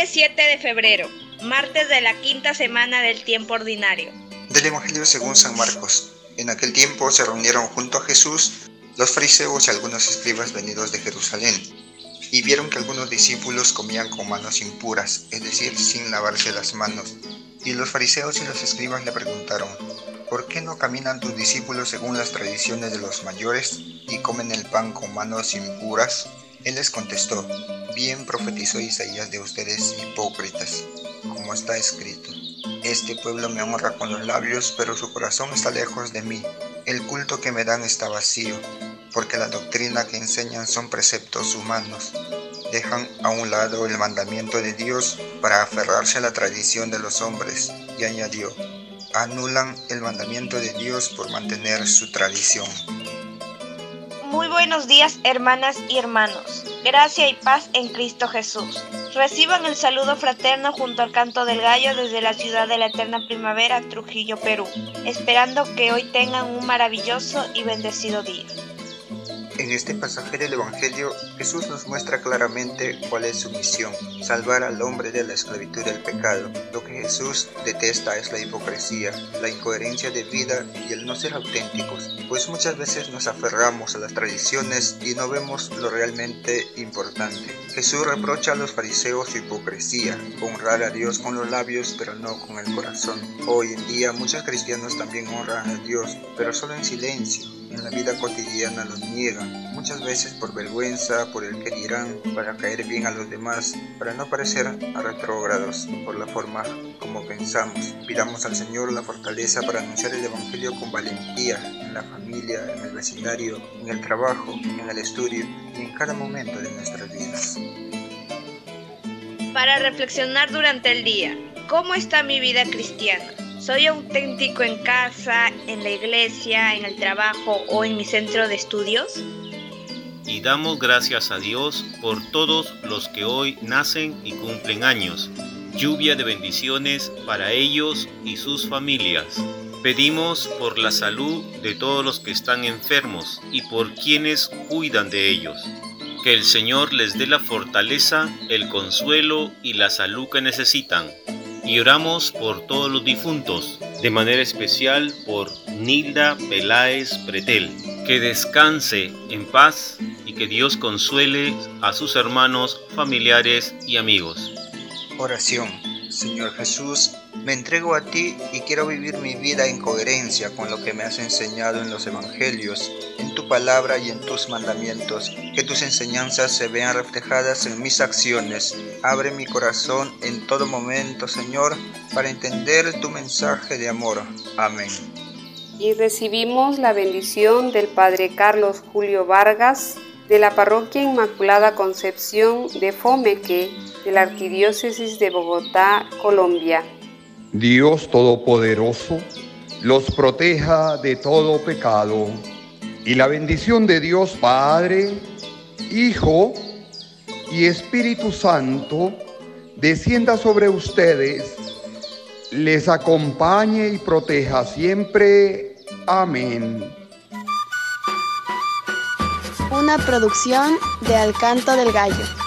Es 7 de febrero, martes de la quinta semana del tiempo ordinario. Del Evangelio según San Marcos. En aquel tiempo se reunieron junto a Jesús los fariseos y algunos escribas venidos de Jerusalén, y vieron que algunos discípulos comían con manos impuras, es decir, sin lavarse las manos. Y los fariseos y los escribas le preguntaron, ¿por qué no caminan tus discípulos según las tradiciones de los mayores y comen el pan con manos impuras? Él les contestó, bien profetizó Isaías de ustedes hipócritas, como está escrito. Este pueblo me honra con los labios, pero su corazón está lejos de mí. El culto que me dan está vacío, porque la doctrina que enseñan son preceptos humanos. Dejan a un lado el mandamiento de Dios para aferrarse a la tradición de los hombres, y añadió, anulan el mandamiento de Dios por mantener su tradición. Muy buenos días hermanas y hermanos. Gracia y paz en Cristo Jesús. Reciban el saludo fraterno junto al canto del gallo desde la ciudad de la eterna primavera, Trujillo, Perú, esperando que hoy tengan un maravilloso y bendecido día. En este pasaje del Evangelio, Jesús nos muestra claramente cuál es su misión, salvar al hombre de la esclavitud del pecado. Lo que Jesús detesta es la hipocresía, la incoherencia de vida y el no ser auténticos, pues muchas veces nos aferramos a las tradiciones y no vemos lo realmente importante. Jesús reprocha a los fariseos su hipocresía, honrar a Dios con los labios pero no con el corazón. Hoy en día muchos cristianos también honran a Dios, pero solo en silencio en la vida cotidiana los niegan, muchas veces por vergüenza, por el que dirán, para caer bien a los demás, para no parecer a retrógrados por la forma como pensamos. Pidamos al Señor la fortaleza para anunciar el Evangelio con valentía en la familia, en el vecindario, en el trabajo, en el estudio y en cada momento de nuestras vidas. Para reflexionar durante el día, ¿cómo está mi vida cristiana? ¿Soy auténtico en casa, en la iglesia, en el trabajo o en mi centro de estudios? Y damos gracias a Dios por todos los que hoy nacen y cumplen años. Lluvia de bendiciones para ellos y sus familias. Pedimos por la salud de todos los que están enfermos y por quienes cuidan de ellos. Que el Señor les dé la fortaleza, el consuelo y la salud que necesitan y oramos por todos los difuntos, de manera especial por Nilda Peláez Pretel. Que descanse en paz y que Dios consuele a sus hermanos, familiares y amigos. Oración. Señor Jesús, me entrego a ti y quiero vivir mi vida en coherencia con lo que me has enseñado en los Evangelios, en tu palabra y en tus mandamientos. Que tus enseñanzas se vean reflejadas en mis acciones. Abre mi corazón en todo momento, Señor, para entender tu mensaje de amor. Amén. Y recibimos la bendición del Padre Carlos Julio Vargas de la Parroquia Inmaculada Concepción de Fomeque de la Arquidiócesis de Bogotá, Colombia. Dios Todopoderoso los proteja de todo pecado y la bendición de Dios Padre, Hijo y Espíritu Santo descienda sobre ustedes, les acompañe y proteja siempre. Amén. Una producción de Alcanto del Gallo.